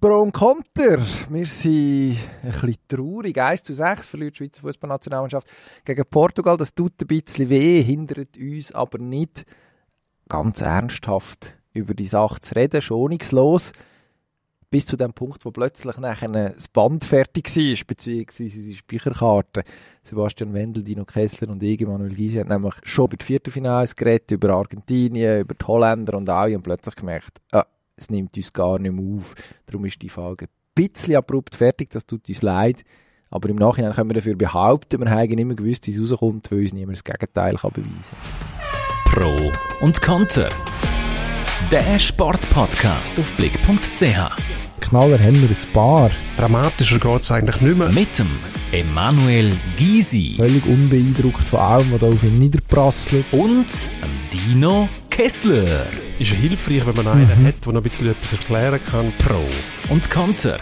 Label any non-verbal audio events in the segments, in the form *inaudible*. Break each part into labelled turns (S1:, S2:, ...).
S1: Pro und Konter. Wir sind ein bisschen traurig. 1 zu 6 verliert die Schweizer Fußballnationalmannschaft gegen Portugal. Das tut ein bisschen weh, hindert uns aber nicht ganz ernsthaft über die Sache zu reden, schonungslos. Bis zu dem Punkt, wo plötzlich nachher das Band fertig war, beziehungsweise die Speicherkarte. Sebastian Wendel, Dino Kessler und ich, Manuel Gysi, haben nämlich schon über die Viertelfinals geredet, über Argentinien, über die Holländer und alle und plötzlich gemerkt, ah, es nimmt uns gar nicht mehr auf. Darum ist die Folge ein bisschen abrupt fertig, das tut uns leid. Aber im Nachhinein können wir dafür behaupten, wir haben immer gewusst, wie es rauskommt, weil uns niemand das Gegenteil kann beweisen
S2: kann. Pro und Konter. Der Sportpodcast auf blick.ch.
S1: Knaller haben wir ein paar.
S3: Dramatischer geht es eigentlich nicht mehr.
S2: Mit dem Emanuel Gysi.
S1: Völlig unbeeindruckt von allem, was da auf ihn niederprasselt.
S2: Und Dino Kessler.
S3: Ist hilfreich, wenn man einen mhm. hat, der noch ein bisschen etwas erklären kann.
S2: Pro und Konter.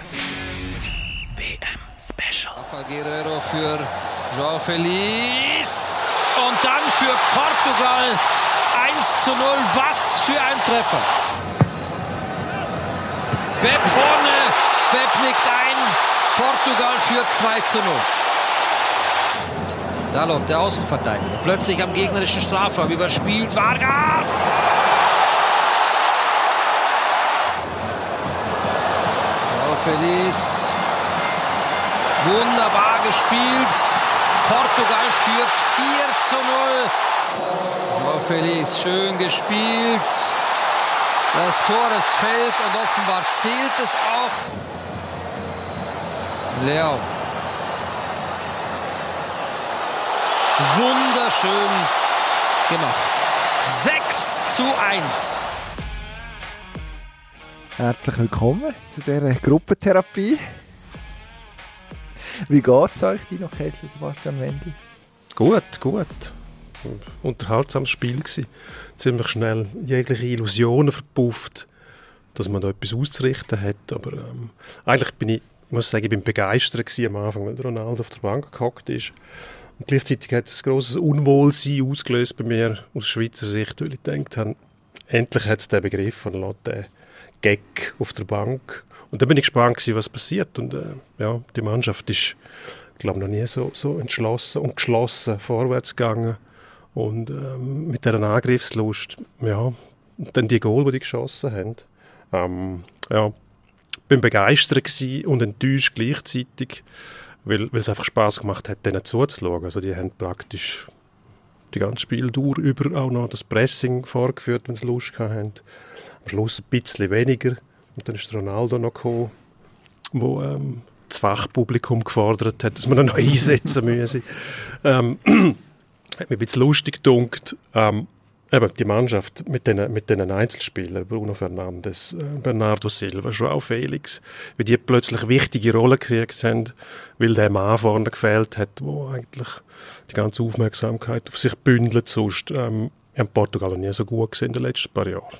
S2: WM Special.
S4: Guerrero für João Feliz. Und dann für Portugal 1 zu 0. Was für ein Treffer. Pep vorne. Pep nickt ein. Portugal führt 2 zu 0. Dalot, der Außenverteidiger, plötzlich am gegnerischen Strafraum überspielt. Vargas! Feliz. Wunderbar gespielt. Portugal führt 4 zu 0. João Feliz, schön gespielt. Das Tor, es fällt und offenbar zählt es auch. Leo Wunderschön gemacht. 6 zu 1.
S1: Herzlich willkommen zu dieser Gruppentherapie. Wie geht es euch, Dino Kessler, Sebastian Wendel?
S3: Gut, gut. Unterhaltsames Spiel gewesen. Ziemlich schnell jegliche Illusionen verpufft, dass man da etwas auszurichten hat. Aber ähm, eigentlich bin ich, ich muss sagen, ich bin begeistert am Anfang, weil Ronaldo auf der Bank gehockt ist und gleichzeitig hat es grosses Unwohlsein ausgelöst bei mir aus Schweizer Sicht, weil ich gedacht habe, endlich hat es den Begriff von den Gag auf der Bank. Und da bin ich gespannt gewesen, was passiert. Und äh, ja, die Mannschaft ist, glaube noch nie so, so entschlossen und geschlossen vorwärts gegangen. Und ähm, mit dieser Angriffslust, ja, und dann die Goal, die die geschossen haben. Ähm, ja, bin begeistert und enttäuscht gleichzeitig weil, weil es einfach Spaß gemacht hat, denen zuzuschauen. Also die haben praktisch die ganze Spieldauer über auch noch das Pressing vorgeführt, wenn sie Lust hatten. Am Schluss ein bisschen weniger. Und dann ist Ronaldo noch gekommen, wo ähm, das Fachpublikum gefordert hat, dass man ihn noch einsetzen *laughs* müsse. Ähm, hat mir ein bisschen lustig gedunkt. Ähm, Eben, die Mannschaft mit den, mit den Einzelspielern, Bruno Fernandes, äh, Bernardo Silva, Joao Felix, wie die plötzlich wichtige Rollen gekriegt haben, weil der Mann vorne gefehlt hat, wo eigentlich die ganze Aufmerksamkeit auf sich bündelt. Sonst ähm, haben Portugal nie so gut gesehen in den letzten paar Jahren.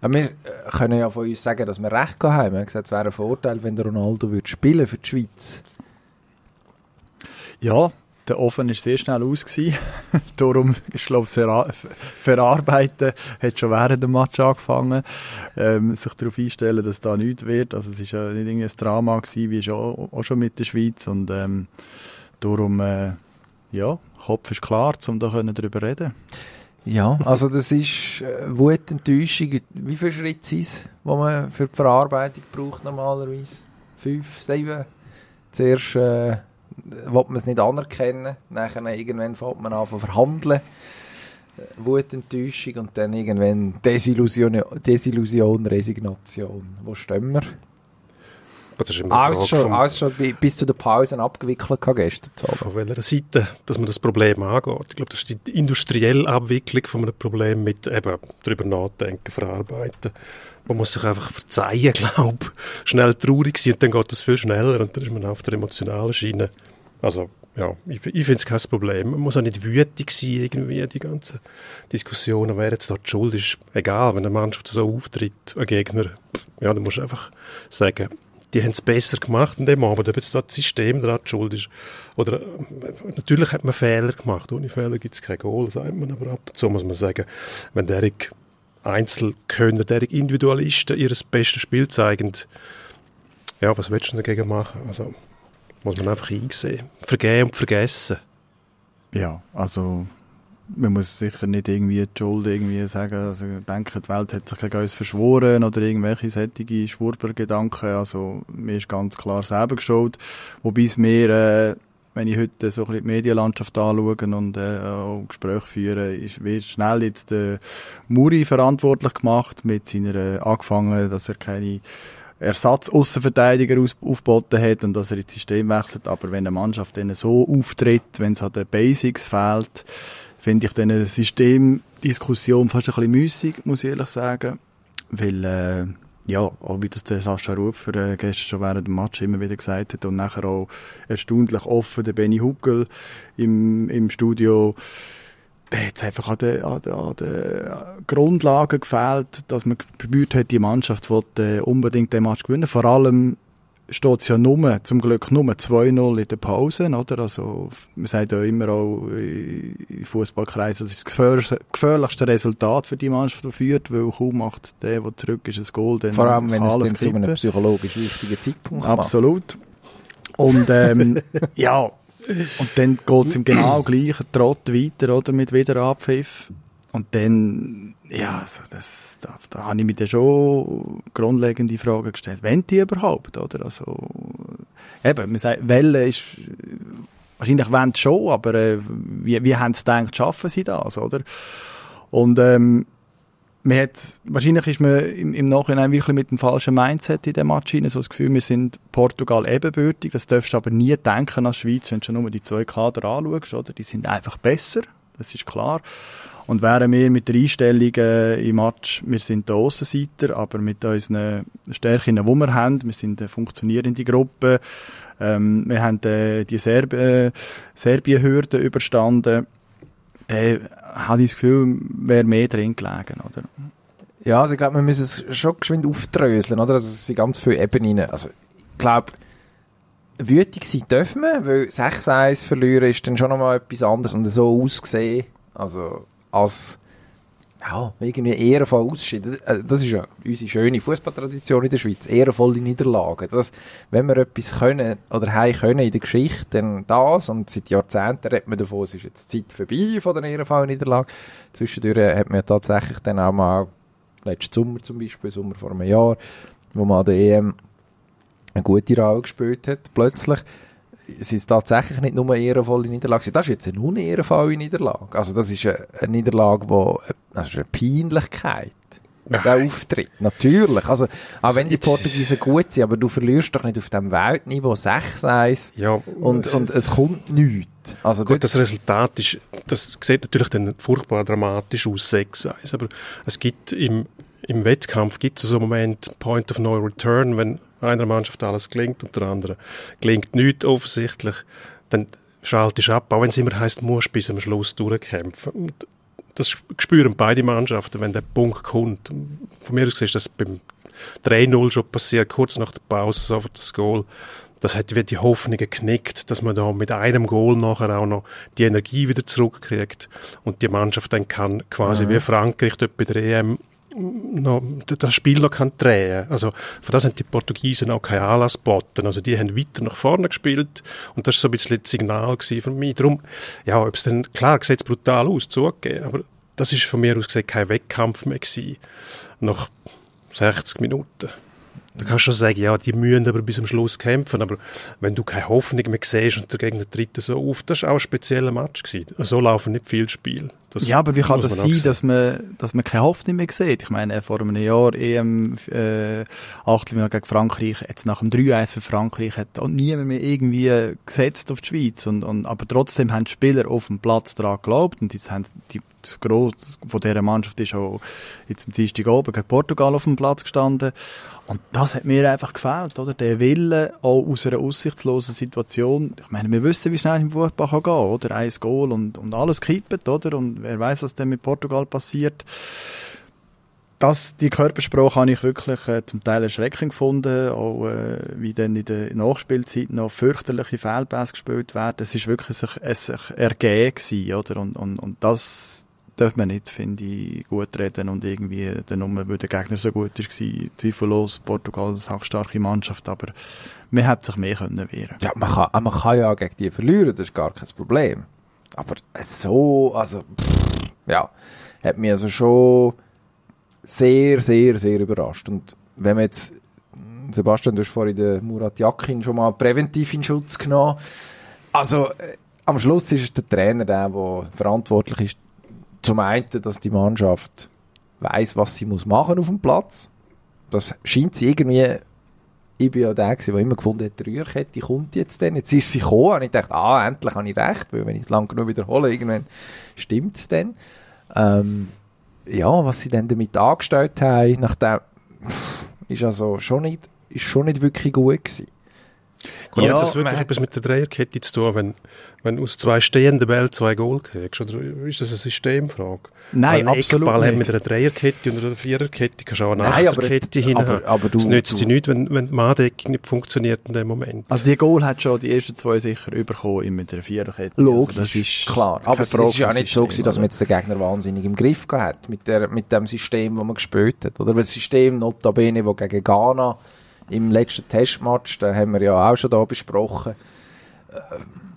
S1: Ja, wir äh, können ja von uns sagen, dass wir recht haben. Wir haben gesagt, es wäre ein Vorteil, wenn der Ronaldo würde spielen für die Schweiz.
S5: Ja, der Ofen ist sehr schnell aus. *laughs* Darum ist, glaube ich, Verarbeiten hat schon während dem Match angefangen, ähm, sich darauf einstellen, dass da nichts wird. Also es ja nicht irgendwie ein Drama gewesen, wie schon, auch schon mit der Schweiz und ähm, darum, äh, ja, Kopf ist klar, um da darüber reden
S1: ja, also das ist äh, Wut, Enttäuschung. Wie viele Schritte sind es, die man für die Verarbeitung braucht normalerweise? Fünf, sieben? Zuerst äh, will man es nicht anerkennen. Nachher irgendwann fängt man an zu verhandeln. Wut, Enttäuschung und dann irgendwann Desillusion, Desillusion Resignation. Wo stehen wir? Alles schon, alles schon bis zu der Pause abgewickelt gestern
S3: Abend. Von welcher Seite, dass man das Problem angeht. Ich glaube, das ist die industrielle Abwicklung von einem Problem mit eben darüber nachdenken, verarbeiten. Man muss sich einfach verzeihen, *laughs* glaube schnell traurig sein und dann geht das viel schneller und dann ist man auf der emotionalen Schiene. Also, ja, ich, ich finde es kein Problem. Man muss auch nicht wütig sein, irgendwie, die ganzen Diskussionen, wer jetzt die Schuld ist. Egal, wenn eine Mannschaft so auftritt, ein Gegner, ja, dann musst du einfach sagen, die haben es besser gemacht in dem Abend, ob jetzt das System daran schuld ist. Oder, äh, natürlich hat man Fehler gemacht. Ohne Fehler gibt es kein Goal, sagt man. Aber ab zu muss man sagen, wenn Derek Einzelkönner, der Individualisten ihr bestes Spiel zeigen. Ja, was willst du dagegen machen? Also, muss man einfach einsehen. Vergehen und vergessen.
S5: Ja, also man muss sicher nicht irgendwie die Schuld irgendwie sagen, also denken, die Welt hat sich gegen uns verschworen oder irgendwelche sättige Schwurbergedanken. Also mir ist ganz klar selber geschuld. Wobei es mir, äh, wenn ich heute so ein bisschen die Medienlandschaft anschaue und äh, auch Gespräche führe, ist, wird schnell jetzt der Muri verantwortlich gemacht mit seiner, äh, angefangen, dass er keine Ersatz-Aussenverteidiger aufgeboten hat und dass er ins System wechselt. Aber wenn eine Mannschaft dann so auftritt, wenn es an den Basics fehlt, finde ich diese Systemdiskussion fast ein bisschen müßig, muss ich ehrlich sagen. Weil, äh, ja, auch wie das der Sascha Rufer äh, gestern schon während dem Match immer wieder gesagt hat und nachher auch erstaunlich offen der Benny Huckel im, im Studio, da hat es einfach an den, an, den, an den Grundlagen gefehlt, dass man probiert hat, die Mannschaft wollte, äh, unbedingt den Match gewinnen. Vor allem steht es ja nur, zum Glück nur 2-0 in der Pause, oder? Also, man sagt ja immer auch in Fußballkreisen, das ist das gefährlichste Resultat für die Mannschaft, die führt, weil kaum macht der, der zurück ist, ein Goal, dann
S1: Vor allem, wenn es dann zu einem psychologisch wichtigen Zeitpunkt
S5: Absolut. Und, ähm, *laughs* ja, und dann geht es im genau *clears throat* gleichen Trott weiter, oder? Mit wieder Abpfiff. Und dann, ja, also das, da, da habe ich mir dann schon grundlegende Fragen gestellt. Wenn die überhaupt, oder? Also, eben, man sagt, Welle ist, wahrscheinlich wollen sie schon, aber äh, wie, wie haben sie gedacht, schaffen sie das, oder? Und, ähm, man hat, wahrscheinlich ist man im, im Nachhinein wirklich mit dem falschen Mindset in dem Match hinein, so das Gefühl, wir sind Portugal ebenbürtig, das darfst du aber nie denken als Schweiz, wenn du schon nur die zwei Kader anschaust, oder? Die sind einfach besser, das ist klar. Und wären wir mit der Einstellung äh, im Match, wir sind der Aussenseiter, aber mit unseren Stärken, die wir haben, wir sind eine funktionierende Gruppe, ähm, wir haben äh, die Serb äh, Serbien-Hürde überstanden, dann habe ich das Gefühl, wäre mehr drin gelegen, oder?
S1: Ja, also ich glaube, wir müssen es schon geschwind aufdröseln, oder? Also es sind ganz viele Ebenen. Also ich glaube, wütig sein dürfen wir, weil 6-1 verlieren ist dann schon nochmal etwas anderes und so ausgesehen, also als ja, irgendwie ehrenvoll ausschieden. Das ist ja unsere schöne Fußballtradition in der Schweiz. Ehrenvolle Niederlagen. Das, wenn wir etwas können oder haben können in der Geschichte, dann das. Und seit Jahrzehnten redet man davon, es ist jetzt Zeit vorbei von der ehrenvollen Niederlage. Zwischendurch hat man tatsächlich dann auch mal, letzten Sommer zum Beispiel, Sommer vor einem Jahr, wo man an der EM eine gute Rolle gespielt hat, plötzlich sind es tatsächlich nicht nur ehrenvolle Niederlagen. Das ist jetzt eine unehrenvolle Niederlage. Also das ist eine, eine Niederlage, wo, das ist eine Peinlichkeit. Der Auftritt. Natürlich. Also, auch wenn die Portugiesen gut sind, aber du verlierst doch nicht auf dem Weltniveau 6-1
S3: Ja,
S1: und, und es kommt nichts. Also
S3: Gut, das Resultat ist, das sieht natürlich dann furchtbar dramatisch aus, 6-1, aber es gibt im, im Wettkampf gibt es so einen Moment, Point of No Return, wenn einer Mannschaft alles gelingt und der anderen gelingt nichts offensichtlich, dann schaltest du ab, auch wenn es immer heisst, du musst bis am Schluss durchkämpfen. Und das spüren beide Mannschaften, wenn der Punkt kommt. Von mir aus ist das beim 3-0 schon passiert, kurz nach der Pause, sofort das Goal. Das hat wieder die Hoffnungen geknickt, dass man da mit einem Goal nachher auch noch die Energie wieder zurückkriegt und die Mannschaft dann kann quasi wie Frankreich dort bei der EM noch, das Spiel noch kann drehen. Also, von das haben die Portugiesen auch keinen Anlass geboten. Also, die haben weiter nach vorne gespielt und das war so ein bisschen das Signal für mich. Darum, ja, ob es dann, klar, sieht es brutal aus, zugegeben, aber das ist von mir aus gesehen kein Wettkampf mehr gewesen. Nach 60 Minuten. Da kannst du schon sagen, ja, die müssen aber bis zum Schluss kämpfen, aber wenn du keine Hoffnung mehr siehst und der Gegner tritt so auf, das war auch ein spezieller Match gewesen. So laufen nicht viele Spiele. Das
S5: ja, aber wie kann das sein, dass man, dass man keine Hoffnung mehr sieht? Ich meine, vor einem Jahr EM, äh, Achtelfinale gegen Frankreich, jetzt nach dem 3-1 für Frankreich hat auch niemand mehr irgendwie gesetzt auf die Schweiz. Und, und, aber trotzdem haben die Spieler auf dem Platz daran geglaubt und jetzt haben die, das Gross von dieser Mannschaft ist auch jetzt am Dienstag oben gegen Portugal auf dem Platz gestanden. Und das hat mir einfach gefehlt, oder? Der Wille, auch aus einer aussichtslosen Situation. Ich meine, wir wissen, wie schnell im Fußball kann gehen, oder? Ein Goal und, und alles kippt, oder? Und wer weiß, was dann mit Portugal passiert. Das, die Körpersprache habe ich wirklich äh, zum Teil erschreckend gefunden, auch äh, wie dann in der Nachspielzeit noch fürchterliche Fehlpässe gespielt werden. Es ist wirklich ein, ein, ein Ergehen gewesen, oder? Und, und, und das, darf man nicht, finde ich, gut reden und irgendwie dann nur, weil der Gegner so gut war, zweifellos, Portugal eine sachstarke Mannschaft, aber man hätte sich mehr können wehren
S1: Ja, man kann, man kann ja gegen die verlieren, das ist gar kein Problem. Aber so, also, pff, ja, hat mich also schon sehr, sehr, sehr überrascht. Und wenn man jetzt, Sebastian, du hast vorhin den Murat Yakin schon mal präventiv in Schutz genommen. Also, äh, am Schluss ist es der Trainer, der, der verantwortlich ist, zum einen, dass die Mannschaft weiß, was sie muss machen auf dem Platz. Das scheint sie irgendwie ich bin ja der, der immer gefunden hat, die Rührkette kommt jetzt dann. Jetzt ist sie gekommen und ich dachte, ah, endlich habe ich recht, weil wenn ich es lang genug wiederhole, irgendwann stimmt es dann. Ähm, ja, was sie dann damit angestellt haben, nachdem, ist also schon nicht, ist schon nicht wirklich gut gewesen.
S3: Und
S1: Ja,
S3: hat das wirklich etwas mit der Dreierkette zu tun, wenn, wenn aus zwei stehenden Bällen zwei Goal kriegst? Oder ist das eine Systemfrage?
S5: Nein,
S3: Weil ein
S5: absolut
S3: Eckball
S5: nicht.
S3: mit einer Dreierkette und einer Viererkette kannst du auch eine
S1: Nein, aber-
S3: Achterkette hin
S1: aber- aber du-
S3: Es nützt dir
S1: du-
S3: nichts, wenn, wenn die Manndeckung nicht funktioniert in dem Moment.
S5: Also die Goal hat schon die ersten zwei sicher bekommen mit der Viererkette.
S1: Logisch,
S5: Also das ist
S1: klar. Aber es
S5: Frage
S1: ist ja nicht so gewesen, dass man jetzt den Gegner wahnsinnig im Griff gehabt hat mit, der, mit dem System, das man gespielt hat. Oder das System notabene, das gegen Ghana im letzten Testmatch, da haben wir ja auch schon da besprochen, äh,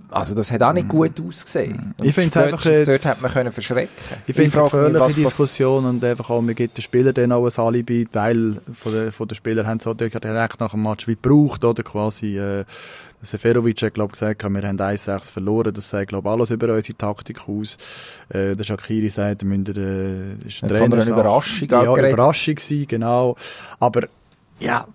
S1: also das hat auch nicht gut ausgesehen. Und
S5: Ich find's einfach
S1: spätestens
S5: jetzt-
S1: dort hat man können verschrecken.
S5: Ich finde es eine
S1: frage mich,
S5: Diskussion und einfach auch, man gibt den Spielern dann auch ein Alibi, Teil von den, von den Spielern haben es auch direkt nach dem Match wie gebraucht, oder quasi, äh, Seferovic hat, glaube gesagt, wir haben 1-6 verloren, das sagt, glaube alles über unsere Taktik aus. Äh, der Shakiri sagt, wir müssen, äh, ist
S1: Hat von einer
S5: Trainersache.
S1: Überraschung
S5: Ja,
S1: geredet.
S5: Überraschung gewesen, genau. Aber, ja,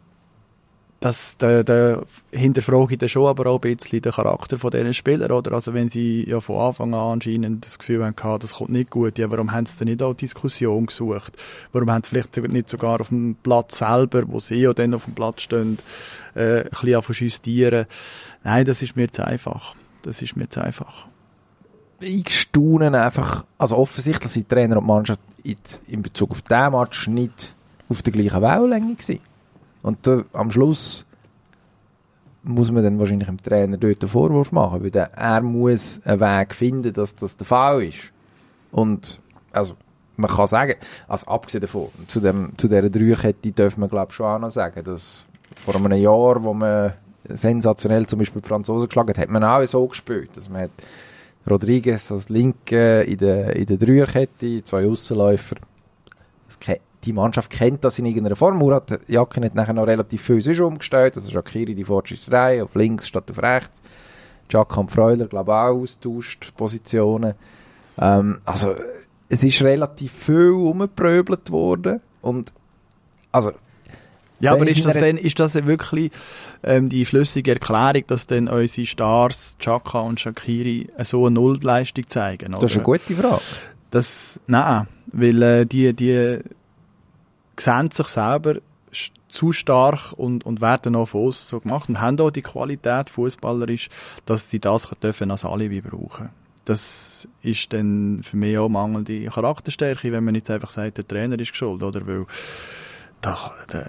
S5: das, da, da hinterfrage ich dann schon aber auch ein bisschen den Charakter von diesen Spielern, oder? Also wenn sie ja von Anfang an anscheinend das Gefühl haben, das kommt nicht gut, ja, warum haben sie denn nicht auch Diskussion gesucht? Warum haben sie vielleicht nicht sogar auf dem Platz selber, wo sie ja dann auf dem Platz stehen, äh, ein bisschen justieren? Nein, das ist mir zu einfach. Das ist mir zu einfach.
S1: ich staune einfach, also offensichtlich sind Trainer und Mannschaft in, in Bezug auf diesen Match nicht auf der gleichen Wellenlänge gewesen. Und äh, am Schluss muss man dann wahrscheinlich dem Trainer dort einen Vorwurf machen, weil der, er muss einen Weg finden, dass das der Fall ist. Und, also, man kann sagen, also abgesehen davon, zu, dem, zu dieser Dreierkette dürfen wir glaube ich schon auch noch sagen, dass vor einem Jahr, wo man sensationell zum Beispiel die Franzosen geschlagen hat, hat man auch so gespielt, dass man hat Rodriguez als Linke in der, in der Dreierkette, zwei Aussenläufer. Das ke- Die Mannschaft kennt das in irgendeiner Form. Murat Jakin hat nachher noch relativ viel sonst umgestellt. Also Shakiri die Fortschrittsreihe auf links statt auf rechts. Jakob Freuler, glaube ich, auch austauscht Positionen. Ähm, also, es ist relativ viel umgepröbelt worden. Und, also,
S5: Ja, aber ist das, denn, ist das wirklich ähm, die schlüssige Erklärung, dass dann unsere Stars, Chaka und Shakiri, so eine Nullleistung zeigen?
S1: das ist eine
S5: oder?
S1: gute Frage.
S5: Das, nein, weil äh, die, die sehen sich selber zu stark und, und werden auch von uns so gemacht und haben auch die Qualität fußballerisch, dass sie das dürfen als Alibi brauchen. Das ist dann für mich auch mangelnde Charakterstärke, wenn man jetzt einfach sagt, der Trainer ist schuld, oder? Weil da, da,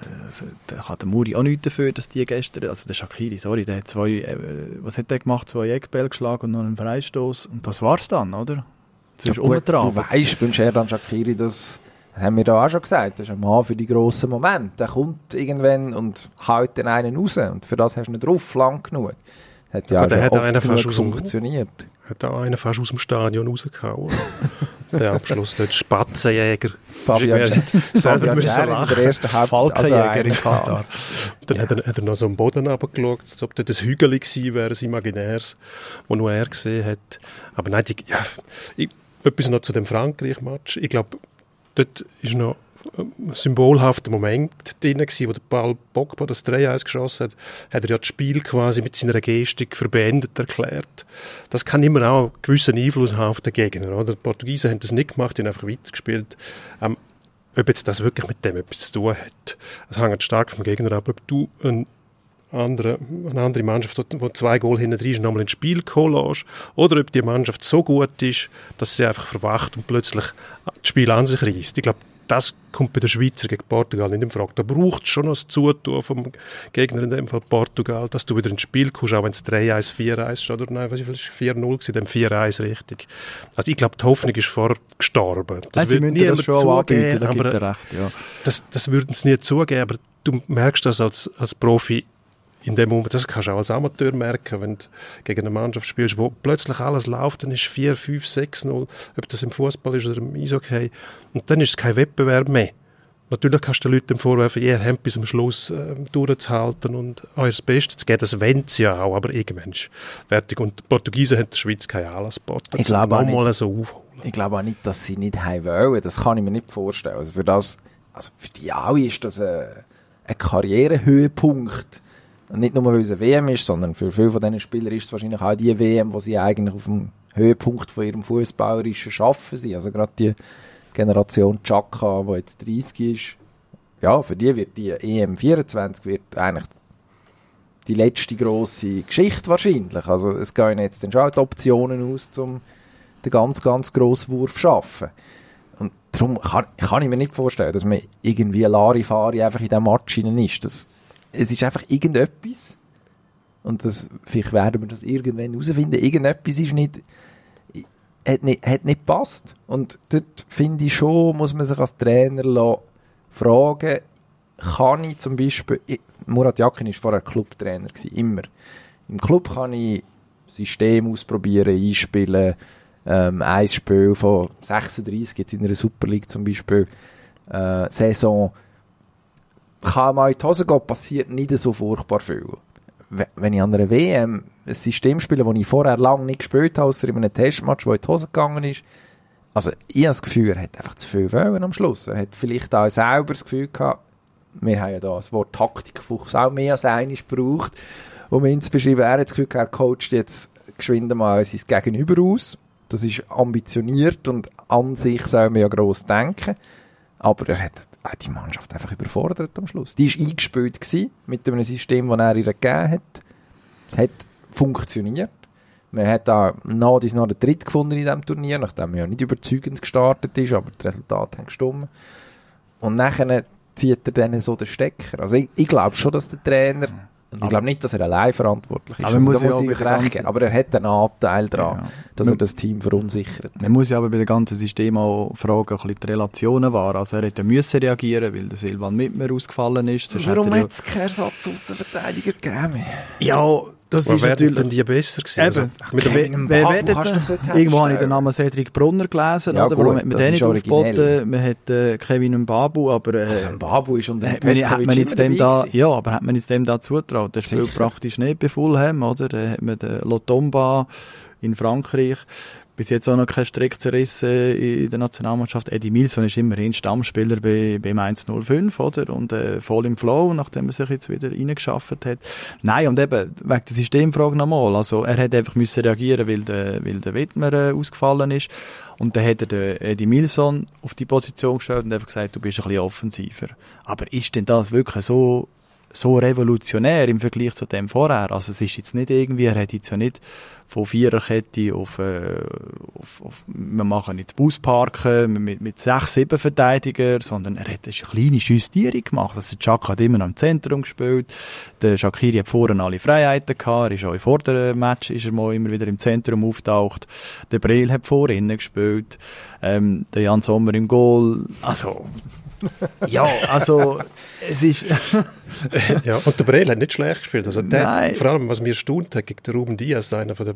S5: da kann der Muri auch nichts dafür, dass die gestern, also der Shakiri, sorry, der hat zwei, äh, was hat der gemacht? Zwei Eckbälle geschlagen und noch einen Freistoß und das war's dann, oder? Das ist
S1: Ja, gut,
S5: umgetragen.
S1: du weißt, beim Sherdan Shakiri, das haben wir da auch schon gesagt, das ist ein Mann für die grossen Momente. Der kommt irgendwann und haut den einen raus. Und für das hast du nicht drauf, lang genug. Hat ja,
S3: Ja,
S1: auch
S3: der hat einen fast aus dem-
S1: funktioniert.
S3: Hat auch einer fast aus dem Stadion rausgehauen. *laughs* der Abschluss, der Spatzenjäger.
S1: Fabian
S3: selber müssen lachen.
S1: der ersten Halbzeit.
S5: Falkenjäger
S1: also
S5: in Katar.
S3: Dann hat, er, hat er noch so am Boden runtergeschaut, als ob dort ein Hügel gewesen wäre, ein imaginäres, wo nur er gesehen hat. Aber nein, die, ja, ich, etwas noch zu dem Frankreich-Match. Ich glaube, dort ist noch ein symbolhafter Moment drin gewesen, wo der Paul Pogba das 3-1 geschossen hat, hat er ja das Spiel quasi mit seiner Gestik für erklärt. Das kann immer auch einen gewissen Einfluss haben auf den Gegner. Oder? Die Portugiesen haben das nicht gemacht, die haben einfach weitergespielt. Ähm, ob jetzt das wirklich mit dem etwas zu tun hat. Das hängt stark vom Gegner ab, ob du ein andere, eine andere Mannschaft, die zwei Goal hinten drin ist, nochmal ins Spiel lässt, oder ob die Mannschaft so gut ist, dass sie einfach verwacht und plötzlich das Spiel an sich reißt. Ich glaube, das kommt bei den Schweizer gegen Portugal nicht in Frage. Da braucht es schon noch das Zutun vom Gegner, in dem Fall Portugal, dass du wieder ins Spiel kommst, auch wenn es 3-1, 4-1 steht, oder nein, was ist 4-0 gewesen, dann 4-1 richtig. Also ich glaube, die Hoffnung ist vorgestorben.
S5: Das wird niemand zugeben, da aber recht, ja.
S3: das, das würden sie nie zugeben, aber du merkst das als, als Profi in dem Moment, das kannst du auch als Amateur merken, wenn du gegen eine Mannschaft spielst, wo plötzlich alles läuft, dann ist 4, 5, 6, 0, ob das im Fußball ist oder im Eishockey, und dann ist es kein Wettbewerb mehr. Natürlich kannst du den Leuten vorwerfen, ihr habt bis zum Schluss äh, durchzuhalten und euer Bestes zu geben. Das wollen sie ja auch, aber irgendwann ist fertig. Und die Portugiesen haben der Schweiz keinen Anlass geboten.
S1: Ich glaube auch
S3: mal so aufholen.
S1: Ich glaube auch nicht, dass sie nicht haben wollen. Das kann ich mir nicht vorstellen. Also für das, also für die alle ist das ein, ein Karrierehöhepunkt nicht nur, weil es eine WM ist, sondern für viele von diesen Spielern ist es wahrscheinlich auch die WM, wo sie eigentlich auf dem Höhepunkt von ihrem fußballerischen Schaffen sind. Also gerade die Generation Chaka, die jetzt 30 ist, ja, für die wird die EM 24 wird eigentlich die letzte grosse Geschichte wahrscheinlich. Also es gehen jetzt dann schon die Optionen aus, um den ganz, ganz grossen Wurf zu schaffen. Und darum kann, kann ich mir nicht vorstellen, dass man irgendwie Larifari einfach in diesem Match ist. Das es ist einfach irgendetwas. Und das, vielleicht werden wir das irgendwann herausfinden. Irgendetwas ist nicht, hat nicht, hat nicht gepasst. Und dort finde ich schon, muss man sich als Trainer fragen, kann ich zum Beispiel, Murat Yakin war vorher Clubtrainer, gewesen, immer. Im Club kann ich System ausprobieren, einspielen, ähm, ein Spiel von 36 jetzt in einer Super League zum Beispiel, äh, Saison, kann mal in die Hose gehen, passiert nicht so furchtbar viel. Wenn ich an einer WM ein System spiele, das ich vorher lange nicht gespielt habe, außer in einem Testmatch, wo in die Hose gegangen ist, also ich habe das Gefühl, er hat einfach zu viel wollen am Schluss. Er hat vielleicht auch selber das Gefühl gehabt, wir haben ja da das Wort Taktikfuchs auch mehr als eines gebraucht, um ihn zu beschreiben. Er hat das Gefühl, er coacht jetzt geschwind mal sein Gegenüber aus. Das ist ambitioniert und an sich soll man ja gross denken. Aber er hat die Mannschaft einfach überfordert am Schluss. Die war eingespielt mit einem System, das er ihr gegeben hat. Es hat funktioniert. Man hat da noch, den Dritt gefunden in diesem Turnier, nachdem man ja nicht überzeugend gestartet ist, aber die Resultate haben gestimmt. Und nachher zieht er dann so den Stecker. Also ich, ich glaube schon, dass der Trainer ich glaube nicht, dass er allein verantwortlich ist.
S5: Aber, also, muss
S1: da muss ich recht geben. aber er hat einen Anteil daran, ja. dass man, er das Team verunsichert.
S5: Man muss ja aber bei dem ganzen System auch fragen, ein die Relationen waren. Also er hätte müssen reagieren, weil der Silvan Mitmer ausgefallen ist.
S1: Warum hat es keinen Ersatz-Außenverteidiger gegeben?
S5: Ja, das
S3: Aber
S5: ist natürlich...
S3: dann die besser gewesen?
S5: Also, mit dem, wer, wer denn, irgendwo habe ich den Namen Cedric Brunner gelesen,
S1: ja,
S5: oder?
S1: Gut,
S5: Warum hat man den nicht aufgeboten? Man hat äh, Kevin Mbabu, aber... Äh,
S1: also Mbabu ist und
S5: hat man, hat man jetzt dem da, Ja, aber hat man jetzt dem da zutraut? Der spielt praktisch nicht bei Fulham, oder? Da hat man den Lotomba in Frankreich bis jetzt auch noch kein Strick zerrissen in der Nationalmannschaft. Eddie Milson ist immerhin Stammspieler bei, beim 105, oder? Und äh, voll im Flow, nachdem er sich jetzt wieder reingeschafft hat. Nein, und eben, wegen der Systemfrage nochmal. Also, er hätte einfach müssen reagieren, weil der, weil der Wittmer äh, ausgefallen ist. Und dann hat er den Eddie Milson auf die Position gestellt und einfach gesagt, du bist ein bisschen offensiver. Aber ist denn das wirklich so so revolutionär im Vergleich zu dem vorher. Also es ist jetzt nicht irgendwie, er hat jetzt ja nicht von Viererkette auf, äh, auf, auf wir machen jetzt Busparken mit, mit sechs, sieben Verteidigern, sondern er hat eine kleine Justierung gemacht. Also Chuck hat immer noch im Zentrum gespielt, der Shakiri hat vorne alle Freiheiten gehabt, er ist auch vor dem Match ist er mal immer wieder im Zentrum auftaucht, der Brill hat vorne gespielt, ähm, der Jan Sommer im Goal, also ja, also es ist *laughs*
S3: ja, und der Brel hat nicht schlecht gespielt. Also der vor allem, was mir erstaunt hat, gegen den Ruben Diaz, einer von der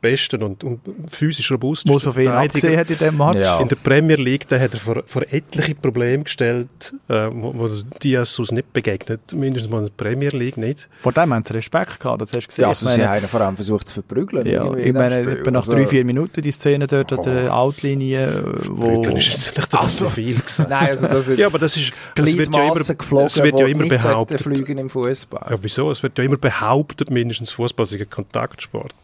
S3: besten und, und physisch robustesten
S5: Wo so viel abgesehen hat in dem Match.
S3: Ja. In der Premier League, da hat er vor, vor etliche Probleme gestellt, äh, wo, wo Diaz sonst nicht begegnet, mindestens mal in der Premier League nicht.
S5: Vor dem haben sie Respekt gehabt, das hast du gesehen.
S1: Ja, also sie haben vor allem versucht zu verprügeln.
S5: Ja, ich meine, etwa nach also, drei, vier Minuten die Szene dort an der oh. Outlinie, wo...
S3: Verprügeln ist jetzt vielleicht ein
S1: also,
S3: viel gesagt.
S1: Nein, also das ist
S3: ja, aber das ist... Es wird ja immer, geflogen, es wird ja immer behauptet...
S1: fliegen im Fußball.
S3: Ja, wieso? Es wird ja immer behauptet, mindestens Fußball sei ein Kontaktsport.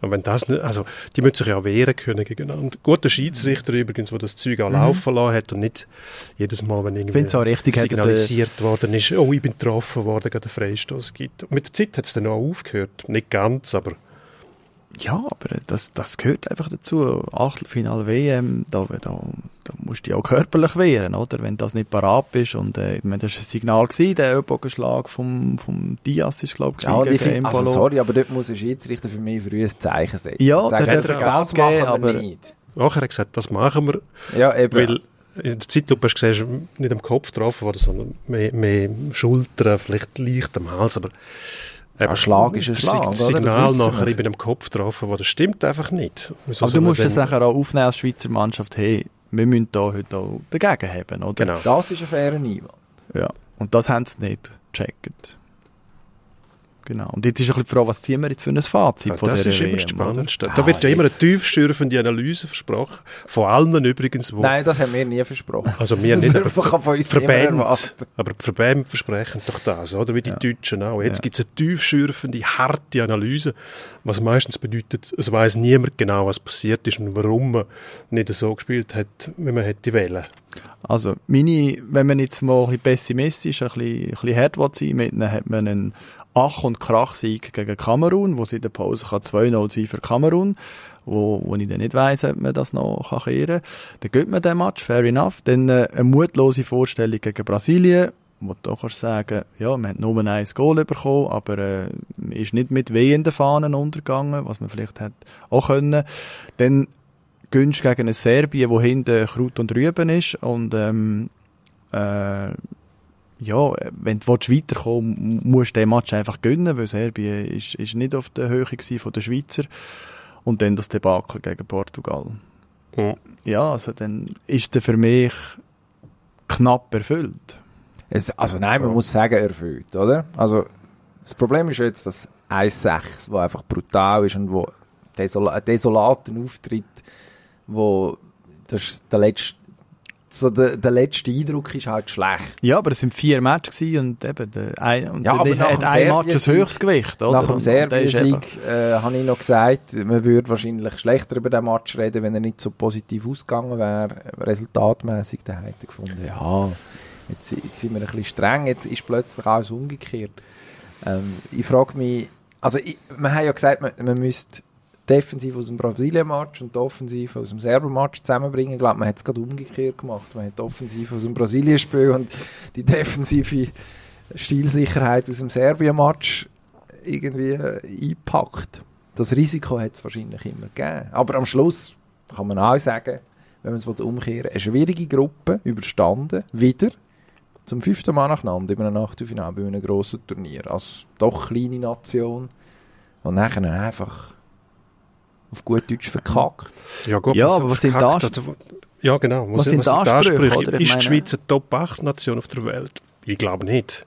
S3: Und wenn das nicht... Also, die müssen sich ja wehren können gegeneinander. Guter Schiedsrichter übrigens, der das Zeug auch mhm. laufen lassen hat und nicht jedes Mal, wenn irgendwie
S5: auch richtig,
S3: signalisiert worden ist, oh, ich bin getroffen worden, gerade einen Freistoß gibt. Und mit der Zeit hat es dann auch aufgehört. Nicht ganz, aber
S5: Ja, aber das, das gehört einfach dazu. Achtelfinale WM, da, da, da musst du dich auch körperlich wehren, oder? Wenn das nicht parat bist. Und äh, ich meine, das war ein Signal, gewesen, der Ellbogenschlag vom, vom Diaz ist, glaube ich,
S1: Ja,
S5: gegen
S1: also sorry, aber dort muss ein Schiedsrichter für mich früh ein Zeichen setzen.
S5: Ja,
S1: Sagen,
S5: der
S1: das
S5: darf
S1: das machen
S5: geben,
S1: wir
S5: aber-
S1: nicht.
S3: Nachher hat er gesagt, das machen wir,
S1: Ja, eben.
S3: weil in der Zeitlupe hast du gesehen, nicht am Kopf getroffen worden, sondern mehr, mehr Schultern, vielleicht leicht am Hals, aber
S1: Ja, Schlag ist ein
S3: das
S1: Schlag,
S3: Das
S1: oder? Das
S3: Signal
S1: wissen
S3: nachher, bin am Kopf getroffen worden, das stimmt einfach nicht. Wieso
S5: aber du musst das
S3: denn-
S5: nachher auch aufnehmen als Schweizer Mannschaft, hey, wir müssen da heute auch dagegen haben, oder?
S3: Genau.
S1: Das ist ein fairer Einwand.
S5: Ja. Und das haben sie nicht gecheckt. Genau. Und jetzt ist ein bisschen die Frage, was ziehen wir jetzt für ein Fazit
S3: Ja,
S5: von
S3: das ist immer das? Spannendste.
S1: Ah,
S3: Da wird ja immer eine tiefschürfende Analyse versprochen. Von allen übrigens, wo
S1: Nein, das haben wir nie versprochen.
S3: Also wir
S1: Das
S3: nicht, aber
S1: von uns
S3: Verbände, aber die Verbände versprechen doch das, oder? Wie die
S5: Ja.
S3: Deutschen auch. Jetzt
S5: Ja.
S3: gibt es eine tiefschürfende, harte Analyse, was meistens bedeutet, es weiß niemand genau, was passiert ist und warum man nicht so gespielt hat, wie man hätte wählen.
S5: Also, meine, wenn man jetzt mal ein bisschen pessimistisch, ein bisschen, ein bisschen hart will sein mit ihnen, hat man einen Ach- und Krach-Sieg gegen Kamerun, wo sie in der Pause kann 2-0 sein für Kamerun, wo, wo ich dann nicht weiss, ob man das noch kann kehren kann. Dann geht man den Match, fair enough. Dann äh, eine mutlose Vorstellung gegen Brasilien, wo du auch kannst sagen, ja, man hat nur ein Goal bekommen, aber äh, ist nicht mit wehenden Fahnen untergegangen, was man vielleicht hätte auch können. Dann gönnst gegen ein Serbien, wo hinten Kraut und Rüben ist und ähm, äh, ja, wenn du willst weiterkommen musst du den Match einfach gönnen, weil Serbien ist, ist nicht auf der Höhe von der Schweizer und dann das Debakel gegen Portugal.
S3: Ja.
S5: Ja, also dann ist der für mich knapp erfüllt.
S1: Es, also nein, man
S3: Ja.
S1: muss sagen, erfüllt, oder? Also, das Problem ist jetzt das 1-6, wo einfach brutal ist und wo desol ein desolaten Auftritt, wo das ist der letzte, so der, der letzte Eindruck ist halt schlecht.
S5: Ja, aber es sind vier Matches und eben der ein, und
S1: Ja,
S5: der,
S1: aber
S5: der
S1: nach
S5: hat ein Match das
S1: Serbien-Sieg-
S5: Höchstgewicht, oder?
S1: Nach dem Serbien-Sieg äh, habe ich noch gesagt, man würde wahrscheinlich schlechter über den Match reden, wenn er nicht so positiv ausgegangen wäre, resultatmäßig. Da hätte ich gefunden, ja, jetzt, jetzt sind wir ein bisschen streng, jetzt ist plötzlich alles umgekehrt. Ähm, ich frage mich, also ich, wir haben ja gesagt, man, man müsste defensiv aus dem Brasilien-Match und offensiv aus dem Serben-Match zusammenbringen. Ich glaube, man hat es gerade umgekehrt gemacht. Man hat offensiv aus dem Brasilien-Spiel und die defensive Stilsicherheit aus dem Serbien-Match irgendwie äh, eingepackt. Das Risiko hat es wahrscheinlich immer gegeben. Aber am Schluss kann man auch sagen, wenn man es umkehren will, eine schwierige Gruppe überstanden, wieder zum fünften Mal nacheinander in einem Achtelfinale bei einem grossen Turnier. Als doch kleine Nation. Und nachher einfach auf gut Deutsch verkackt.
S3: Ja, gut,
S5: Ja, aber was sind
S3: verkackt,
S5: da-
S3: also, Ja, genau.
S5: Was sind die Ansprüche, oder? Ich
S3: Ist
S5: meine-
S3: die Schweiz eine Top-8-Nation auf der Welt? Ich glaube nicht.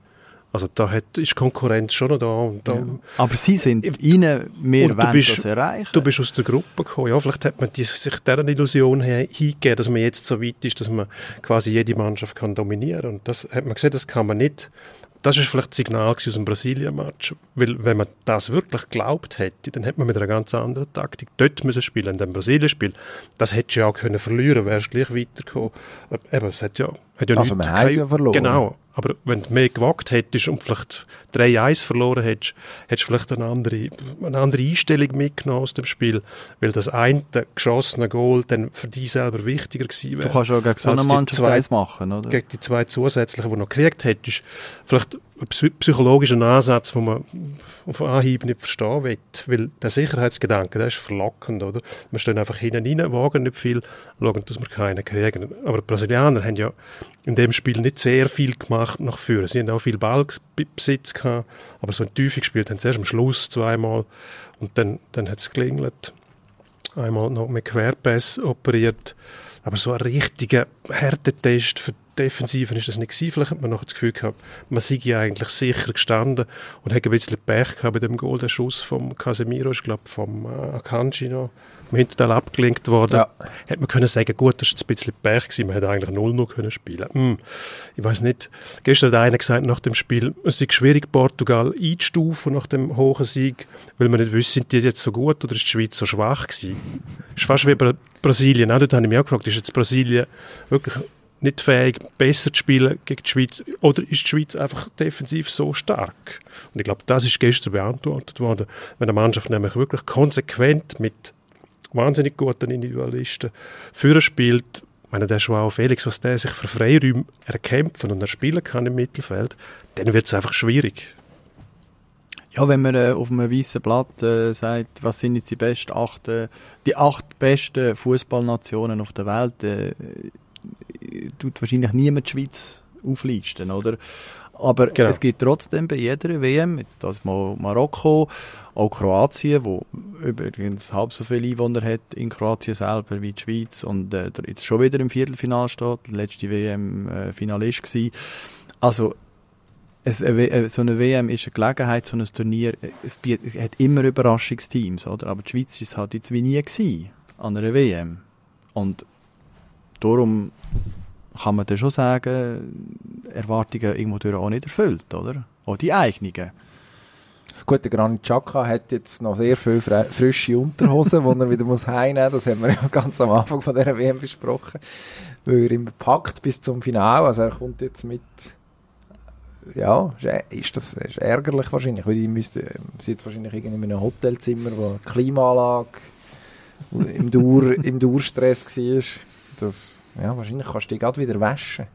S3: Also da hat, ist Konkurrenz schon noch da. Und da
S5: Aber sie sind ihnen,
S3: Und du
S5: wollen
S3: bist-
S5: das erreichen.
S3: Du bist aus der Gruppe gekommen. Ja, vielleicht hat man die, sich dieser Illusion he- hingegeben, dass man jetzt so weit ist, dass man quasi jede Mannschaft kann dominieren Und das hat man gesehen, das kann man nicht. Das ist vielleicht das Signal aus dem Brasilien-Match. Weil, wenn man das wirklich geglaubt hätte, dann hätte man mit einer ganz anderen Taktik dort müssen spielen, in dem Brasilien-Spiel. Das hättest du ja auch können verlieren, wärst gleich weitergekommen. Äh, Eben, es hat ja, hat ja
S1: Also, es ja verloren.
S3: Genau. Aber wenn du mehr gewagt hättest und vielleicht 3-1 verloren hättest, hättest du vielleicht eine andere, eine andere Einstellung mitgenommen aus dem Spiel, weil das eine geschossene Goal dann für dich selber wichtiger gewesen wäre.
S5: Du kannst auch gegen so eine Mannschaft
S3: zwei-
S5: eins machen, oder?
S3: gegen die zwei zusätzlichen, die du noch gekriegt hättest. Vielleicht ein psy- psychologischer Ansatz, den man auf Anhieb nicht verstehen will. Weil der Sicherheitsgedanke, der ist verlockend, oder? Wir stehen einfach hinten rein, wagen nicht viel, schauen, dass wir keinen kriegen. Aber die Brasilianer haben ja in dem Spiel nicht sehr viel gemacht nach vorne. Sie haben auch viel Ballbesitz gehabt, aber so in die Tiefe gespielt haben sie erst am Schluss zweimal und dann, dann hat es geklingelt. Einmal noch mit Querpass operiert. Aber so ein richtiger Härtetest für Defensiven ist das nicht gewesen. Vielleicht hat man noch das Gefühl gehabt, man sei ja eigentlich sicher gestanden und hat ein bisschen Pech gehabt bei dem Goal. Der Schuss vom Casemiro ist, glaube vom äh, Akanji noch im Hinterteil abgelenkt worden.
S1: Ja.
S3: Hätte man können sagen, gut, das ist ein bisschen Pech gewesen, man hätte eigentlich 0-0 können spielen. Hm. Ich weiß nicht. Gestern hat einer gesagt nach dem Spiel, es sei schwierig, Portugal einzustufen nach dem hohen Sieg, weil man nicht wüsste, sind die jetzt so gut oder ist die Schweiz so schwach gewesen. ist fast wie bei Brasilien. Auch dort habe ich mich auch gefragt, ist jetzt Brasilien wirklich nicht fähig, besser zu spielen gegen die Schweiz? Oder ist die Schweiz einfach defensiv so stark? Und ich glaube, das ist gestern beantwortet worden. Wenn eine Mannschaft nämlich wirklich konsequent mit wahnsinnig guten Individualisten führen spielt, ich meine, der Joao Felix, was der sich für Freiräume erkämpfen und erspielen kann im Mittelfeld, dann wird es einfach schwierig.
S5: Ja, wenn man äh, auf einem weißen Blatt äh, sagt, was sind jetzt die besten acht, äh, die acht besten Fußballnationen auf der Welt, äh, tut wahrscheinlich niemand die Schweiz auflisten, oder? Aber
S3: Genau.
S5: es gibt trotzdem bei jeder WM, jetzt das mal Marokko, auch Kroatien, wo übrigens halb so viele Einwohner hat in Kroatien selber wie die Schweiz und äh, der jetzt schon wieder im Viertelfinal steht, letzte WM-Finalist gewesen. Also es, eine W- äh, so eine WM ist eine Gelegenheit, so ein Turnier, äh, es biet- es hat immer Überraschungsteams, oder? Aber die Schweiz ist halt jetzt wie nie gewesen an einer WM. Und darum kann man dann schon sagen, Erwartungen irgendwo durch auch nicht erfüllt, oder? Auch die eigenen.
S1: Gut, der Granit Xhaka hat jetzt noch sehr viel frische Unterhosen, die er wieder muss heimnehmen muss. Das haben wir ja *laughs* ganz am Anfang von dieser WM besprochen. Weil er immer packt bis zum Finale. Also er kommt jetzt mit... Ja, ist das ist ärgerlich wahrscheinlich, weil die müsste, sie jetzt wahrscheinlich in einem Hotelzimmer, wo Klimaanlage im, Dauer, im Dauerstress war. Das, ja, wahrscheinlich kannst du dich gerade wieder waschen.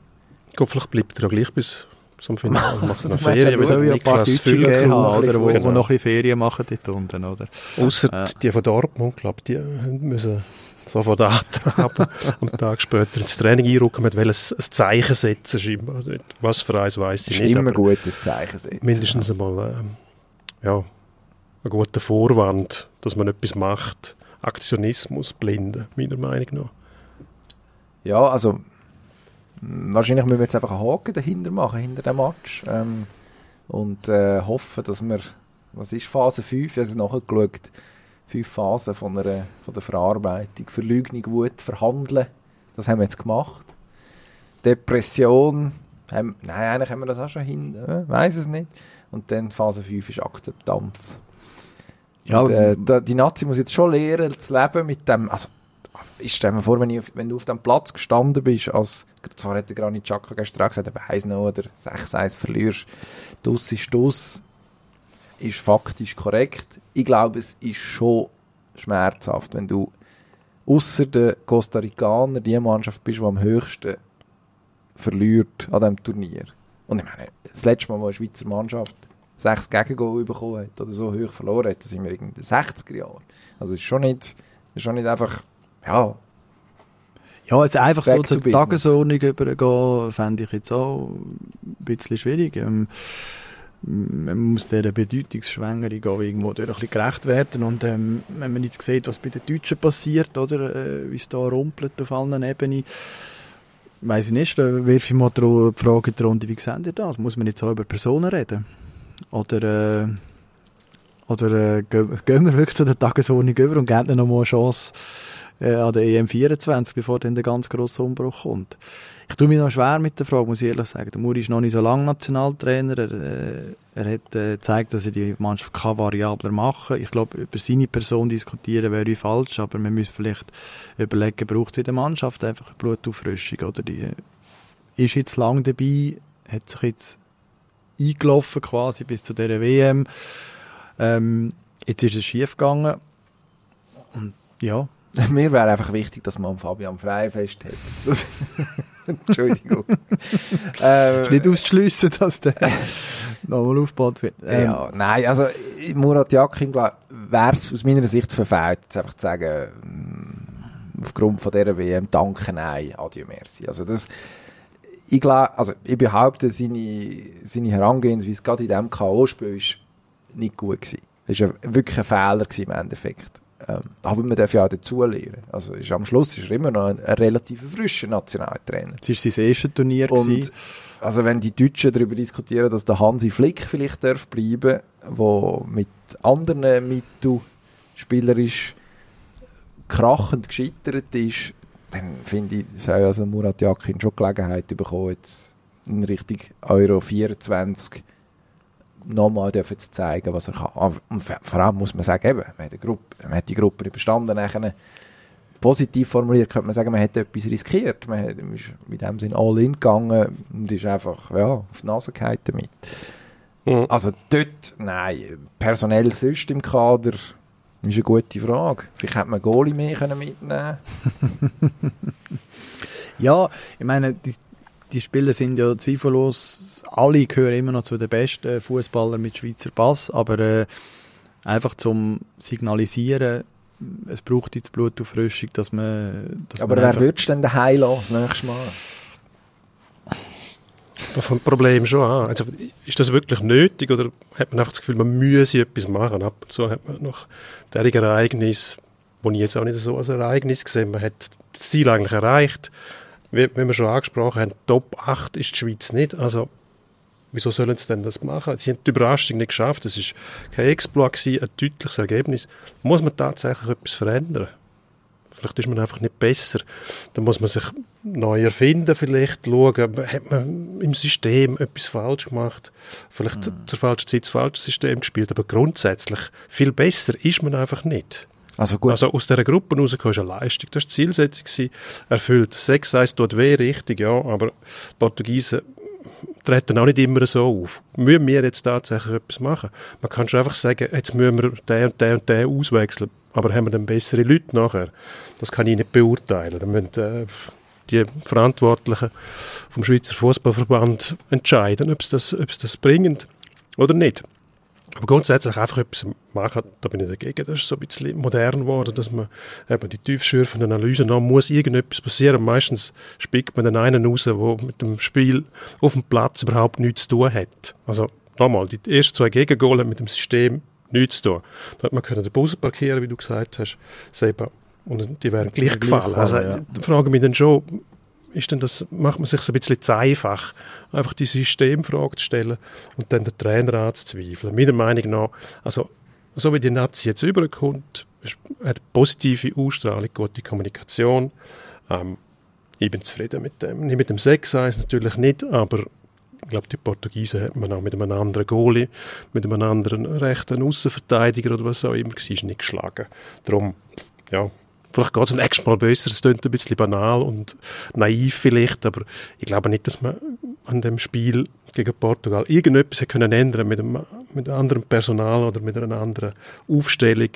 S3: Ich glaube, vielleicht bleibt er ja gleich bis zum Finale. *laughs* Macht
S1: Du
S3: eine
S1: meinst,
S3: Ferien
S1: er
S3: mit
S5: soll ja ein paar Deutsche geben, oder? Wo,
S1: Genau.
S5: noch ein Ferien machen dort unten, oder?
S3: Ausser
S5: Ja.
S3: die von Dortmund, glaube die müssen sofort haben. Am *laughs* Tag später ins Training einrücken, mit welches ein Zeichen setzen scheinbar. Was für eins weiss
S1: Das
S3: ich
S1: ist
S3: nicht.
S1: immer gut, das Zeichen setzen.
S3: mindestens einmal ähm, ja, ein guter Vorwand, dass man etwas macht. Aktionismus blinden, meiner Meinung nach.
S1: Ja, also wahrscheinlich müssen wir jetzt einfach einen Haken dahinter machen, hinter dem Match. Ähm, und äh, hoffen, dass wir, was ist Phase 5? Ich habe es nachgeschaut. Fünf Phasen von, einer, von der Verarbeitung. Verleugnung, Wut, Verhandeln. Das haben wir jetzt gemacht. Depression. Haben, nein, eigentlich haben wir das auch schon hin. Äh, weiß es nicht. Und dann Phase 5 ist Akzeptanz.
S5: Ja,
S1: Und, äh, die Nazi muss jetzt schon lernen, zu leben mit dem. Also, ich stelle mir vor, wenn, ich, wenn du auf dem Platz gestanden bist, als, zwar hat der Granit Xhaka gestern gesagt, aber 1 oder 6-1 verlierst, dus ist dus, ist faktisch korrekt. Ich glaube, es ist schon schmerzhaft, wenn du außer den Costa Ricaner die Mannschaft bist, die am höchsten verliert an diesem Turnier. Und ich meine, das letzte Mal, wo eine Schweizer Mannschaft sechs Gegengol bekommen hat oder so hoch verloren hat, das sind wir in den 60er Jahren. Also es ist schon nicht, ist schon nicht einfach, ja,
S5: Ja, jetzt einfach so
S1: Back to
S5: zur
S1: business.
S5: Tagesordnung übergehen, fände ich jetzt auch ein bisschen schwierig. Ähm, man muss dieser Bedeutungsschwängerung auch irgendwo durch ein bisschen gerecht werden. Und ähm, wenn man jetzt sieht, was bei den Deutschen passiert, oder äh, wie es da rumpelt auf allen Ebenen, weiß ich nicht, da wirf ich mal die Frage in die Runde, wie seht ihr das? Muss man jetzt auch über Personen reden? Oder, äh, oder äh, gehen, wir wirklich zu der Tagesordnung über und geben noch mal eine Chance, äh, an der EM24, bevor dann der ganz grosse Umbruch kommt. Ich tue mich noch schwer mit der Frage, muss ich ehrlich sagen. Der Muri ist noch nicht so lange Nationaltrainer. Er, äh, er hat äh, gezeigt, dass er die Mannschaft kann variabler machen. Ich glaube, über seine Person diskutieren wäre falsch, aber man müsste vielleicht überlegen, braucht es in der Mannschaft einfach eine Blutauffrischung? Oder die äh, ist jetzt lang dabei, hat sich jetzt eingelaufen quasi bis zu dieser WM. Ähm, jetzt ist es schief gegangen. Und ja, *laughs*
S1: mir wäre einfach wichtig, dass man Fabian Frey festhält. *laughs* Entschuldigung. äh, *laughs*
S5: ist nicht auszuschliessen, dass der nochmal aufgebaut wird. Ähm,
S1: ja, nein, also Murat Yakin wäre es aus meiner Sicht verfehlt, jetzt einfach zu sagen, mm, aufgrund von dieser WM, danke, nein, adieu, merci. Also das, ich glaube, also ich behaupte, seine, seine Herangehensweise gerade in diesem K.O.-Spiel ist nicht gut gewesen. Es war wirklich ein Fehler gewesen im Endeffekt. Ähm, aber man darf ja auch dazulernen. Also ist, am Schluss ist er immer noch ein, ein relativ frischer Nationaltrainer.
S5: Es war sein erstes Turnier.
S1: Und
S5: gewesen.
S1: also wenn die Deutschen darüber diskutieren, dass der Hansi Flick vielleicht darf bleiben, wo mit anderen Mitteln spielerisch krachend gescheitert ist, dann finde ich, soll also Murat Yakin schon Gelegenheit bekommen, jetzt in Richtung Euro 24 nochmal dürfen zu zeigen, was er kann. Aber- Und vor allem muss man sagen, eben, man hat, eine Gruppe, man hat die Gruppe überstanden, nachher positiv formuliert könnte man sagen, man hätte etwas riskiert. Man hat- man ist mit dem Sinn all in gegangen und ist einfach ja, auf die Nase gefallen damit.
S3: Mhm.
S1: Also dort, nein, personell sonst im Kader ist eine gute Frage. Vielleicht hätte man Goalie mehr können mitnehmen *laughs*
S5: Ja, ich meine, die, die Spieler sind ja zweifellos, alle gehören immer noch zu den besten Fußballern mit Schweizer Pass, aber äh, einfach zum Signalisieren, es braucht jetzt Blutauffrischung, dass man... Dass
S1: Aber
S5: man
S1: wer würdest du denn daheim lassen, das nächste Mal?
S3: Da fängt das Problem schon an. Also, ist das wirklich nötig oder hat man einfach das Gefühl, man müsse etwas machen? Ab und zu hat man noch derige Ereignis, wo ich jetzt auch nicht so als Ereignis gesehen man hat das Ziel eigentlich erreicht. Wie, wie wir schon angesprochen haben, Top 8 ist die Schweiz nicht. Also, wieso sollen sie denn das machen? Sie haben die Überraschung nicht geschafft. Es ist kein Exploit gewesen, ein deutliches Ergebnis. Muss man tatsächlich etwas verändern? Vielleicht ist man einfach nicht besser. Dann muss man sich neu erfinden, vielleicht schauen, hat man im System etwas falsch gemacht, vielleicht zur falschen Zeit das falsche System gespielt, aber grundsätzlich viel besser ist man einfach nicht.
S1: Also gut,
S3: Also aus dieser Gruppe rausgekommen ist eine Leistung. Das war die Zielsetzung. Erfüllt. 6-1 tut weh, richtig, ja, aber die Portugiesen treten auch nicht immer so auf. Müssen wir jetzt tatsächlich etwas machen? Man kann schon einfach sagen, jetzt müssen wir den und den und den auswechseln, aber haben wir dann bessere Leute nachher? Das kann ich nicht beurteilen. Da müssen äh, die Verantwortlichen vom Schweizer Fußballverband entscheiden, ob sie das, ob sie das bringen oder nicht. Aber grundsätzlich einfach etwas machen, da bin ich dagegen. Das ist so ein bisschen modern geworden, dass man eben die tiefschürfenden Analysen noch muss irgendetwas passieren. Meistens spickt man den einen raus, der mit dem Spiel auf dem Platz überhaupt nichts zu tun hat. Also nochmal, die ersten zwei Gegengole mit dem System nichts zu tun. Da hat man können den Bus parkieren, wie du gesagt hast, Seba. Und die wären gleich gefallen. Also,
S5: ja.
S3: da frage ich mich dann schon, ist denn das, macht man sich ein bisschen zu einfach, einfach die Systemfrage zu stellen und dann den Trainer anzuzweifeln. Meiner Meinung nach, also, so wie die Nazi jetzt überkommt, hat positive Ausstrahlung, gute Kommunikation. Ähm, ich bin zufrieden mit dem. Nicht mit dem 6-1 natürlich nicht, aber ich glaube, die Portugiesen hat man auch mit einem anderen Goalie, mit einem anderen rechten Außenverteidiger oder was auch immer, war nicht geschlagen. Darum, ja, vielleicht geht es nächstes Mal besser. Es klingt ein bisschen banal und naiv vielleicht, aber ich glaube nicht, dass man an dem Spiel gegen Portugal irgendetwas hätte können ändern mit einem, mit einem anderen Personal oder mit einer anderen Aufstellung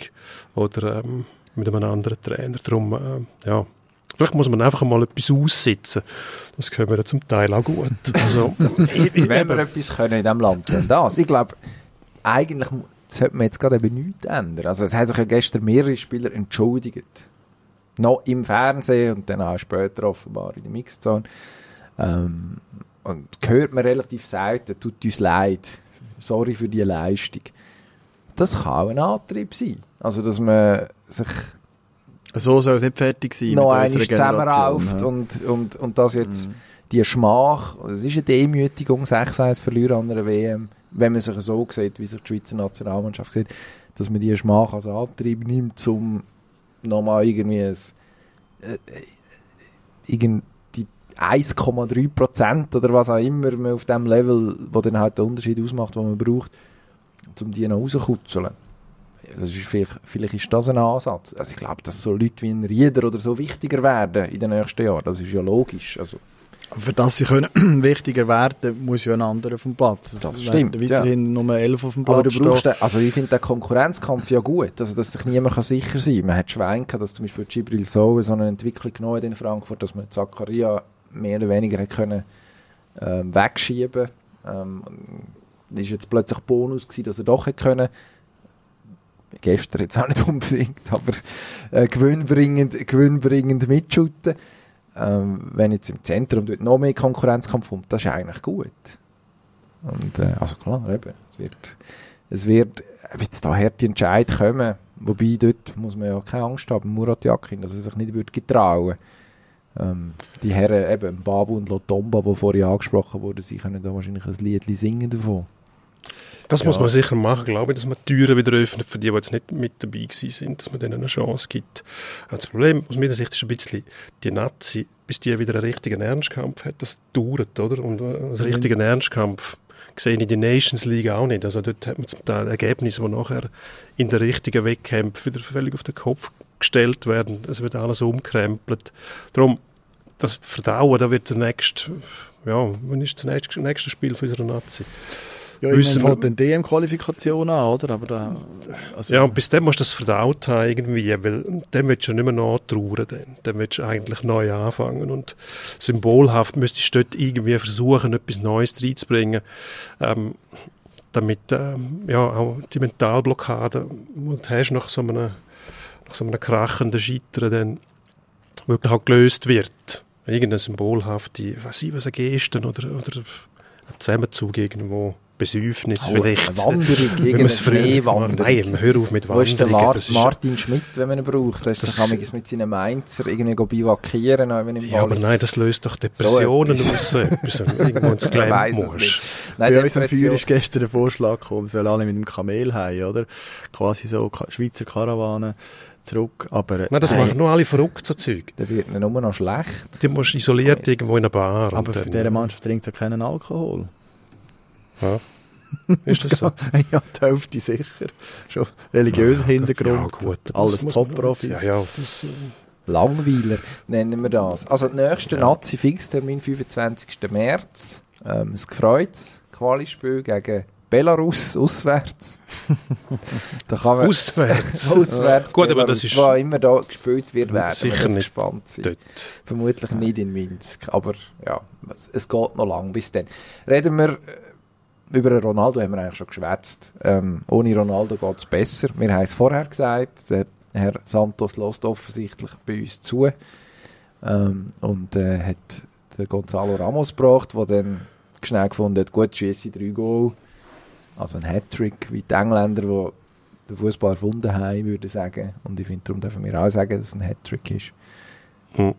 S3: oder ähm, mit einem anderen Trainer. Darum, ähm, ja, vielleicht muss man einfach mal etwas aussitzen. Das können wir zum Teil auch gut. *laughs* Also, ich- ich-
S1: wenn wir etwas können in diesem Land, dann das. Ich glaube, eigentlich sollte man jetzt gerade eben nichts ändern. Also es haben sich ja gestern mehrere Spieler entschuldigt. Noch im Fernsehen und dann auch später offenbar in der Mixzone. Ähm, und hört man relativ selten, tut uns leid, sorry für die Leistung. Das kann auch ein Antrieb sein. Also dass man sich
S5: So soll es nicht fertig sein
S1: noch einmal zusammenrauft
S5: ja.
S1: und, und, und das jetzt die Schmach, es ist eine Demütigung, 6-1 verlieren an einer WM, wenn man sich so sieht, wie sich die Schweizer Nationalmannschaft sieht, dass man die Schmach als Antrieb nimmt, um nochmal irgendwie ein, äh, äh, irgend die 1,3 Prozent oder was auch immer man auf dem Level, wo dann halt den Unterschied ausmacht, den man braucht, um die noch rauszukutzeln. Das ist vielleicht, vielleicht ist das ein Ansatz. Also ich glaube, dass so Leute wie ein Rieder oder so wichtiger werden in den nächsten Jahren. Das ist ja logisch. Also,
S5: Für das sie können *clears throat* wichtiger werden, muss ja ein anderer vom Platz. Es
S1: Das
S5: werden
S1: stimmt,
S5: Weiterhin Nummer 11 auf dem Platz
S1: aber du brauchst, den, also ich finde den Konkurrenzkampf ja gut, also dass sich niemand kann sicher sein kann. Man hat Schwein gehabt, dass zum Beispiel Gibril Sowe so eine Entwicklung genommen hat in Frankfurt, dass man Zakaria mehr oder weniger hat können, ähm, wegschieben ähm, ist jetzt plötzlich Bonus gewesen, dass er doch hätte können gestern jetzt auch nicht *laughs* unbedingt, aber äh, gewinnbringend, gewinnbringend mitschütten. Ähm, wenn jetzt im Zentrum dort noch mehr Konkurrenzkampf kommt, das ist eigentlich gut. Und, äh, also klar, eben, es wird, es wird, jetzt da harte Entscheid kommen, wobei dort muss man ja keine Angst haben, Murat Yakin, dass er sich nicht würde getrauen. Ähm, die Herren, eben, Babu und Lotomba, die vorher angesprochen wurden, sie können da wahrscheinlich ein Lied singen davon.
S3: Das
S5: Ja.
S3: muss man sicher machen, glaube ich, dass man die Türen wieder öffnet für die, die jetzt nicht mit dabei gewesen sind, dass man denen eine Chance gibt. Das Problem aus meiner Sicht ist ein bisschen, die Nazi, bis die wieder einen richtigen Ernstkampf hat, das dauert, oder? Und äh, einen richtigen Ernstkampf sehe ich in der Nations League auch nicht. Also dort hat man zum Teil Ergebnisse, die nachher in den richtigen Wettkämpfen wieder völlig auf den Kopf zurückgestellt werden, es wird alles umkrempelt. Darum, das Verdauen, da wird der nächste, ja, wann ist das nächste, nächste Spiel für unsere Nazi?
S5: Ja,
S3: Wissen
S5: ich
S3: wir-
S5: den DM-Qualifikation an, oder? Aber da, also,
S3: Ja, und bis dann musst du das verdaut haben irgendwie, weil dann willst du ja nicht mehr nachtrauern, dann, dann willst du eigentlich neu anfangen und symbolhaft müsstest du dort irgendwie versuchen, etwas Neues reinzubringen, ähm, damit ähm, ja, auch die Mentalblockade, die du hast nach so einem, nach so einem krachenden Scheitern, dann wirklich auch gelöst wird. Irgendeine symbolhafte, was ich, was eine Gesten oder, oder ein Zusammenzug irgendwo, Besäufnis
S1: Oh,
S3: vielleicht.
S1: Wanderung,
S3: Wenn man es früher
S1: Schneewanderung.
S3: Nein, hör auf mit
S1: Wo ist der
S3: das ist-
S1: Martin Schmidt, wenn man ihn braucht? Da ist
S3: Das-
S1: kann mit seinen Mainzer irgendwie go bivakieren, auch wenn im
S3: Ja, aber
S1: Wallis.
S3: nein, das löst doch Depressionen
S1: So
S3: aus, *laughs* du irgendwo ins Glam musst.
S1: Nein,
S5: bei uns am Feuer ist gestern der Vorschlag gekommen, wir sollen alle mit dem Kamel heim, oder? Quasi so Ka Schweizer Karawane zurück, aber...
S3: Nein, das
S5: hey,
S3: machen nur alle verrückt, so Zeug.
S1: Dann wird er nur noch schlecht.
S3: Die musst du isoliert irgendwo in einer Bar.
S5: Aber für diese Mannschaft trinkt er keinen Alkohol.
S3: Ja. *laughs* Ist das so?
S5: ja, die Hälfte sicher. Schon religiöser Hintergrund.
S3: Ja, gut.
S5: Alles Top-Profis.
S3: Ja, ja. Das, äh,
S1: Langweiler nennen wir das. Also der nächste Nazi-Fixtermin 25. März. Ähm, das Kreuz, Quali-Spiel gegen Belarus, auswärts. *laughs* da kann man
S3: auswärts. *laughs*
S1: auswärts
S3: Gut, aber das ist-
S1: wo immer da gespielt wird, werden
S3: Sicher
S1: wir
S3: nicht
S1: gespannt sein.
S3: Dort.
S1: Vermutlich nicht in Minsk, aber ja, es- es geht noch lang bis dann. Reden wir über Ronaldo, haben wir eigentlich schon geschwätzt. Ähm, ohne Ronaldo geht es besser. Wir haben es vorher gesagt, der Herr Santos lässt offensichtlich bei uns zu ähm, und äh, hat den Gonzalo Ramos gebracht, der dann schnell gefunden hat, gut, schieße drei Goal. Also ein Hattrick, wie die Engländer, die den Fußball erfunden haben, würde ich sagen. Und ich finde, darum dürfen wir auch sagen, dass es ein Hattrick ist
S3: Hm.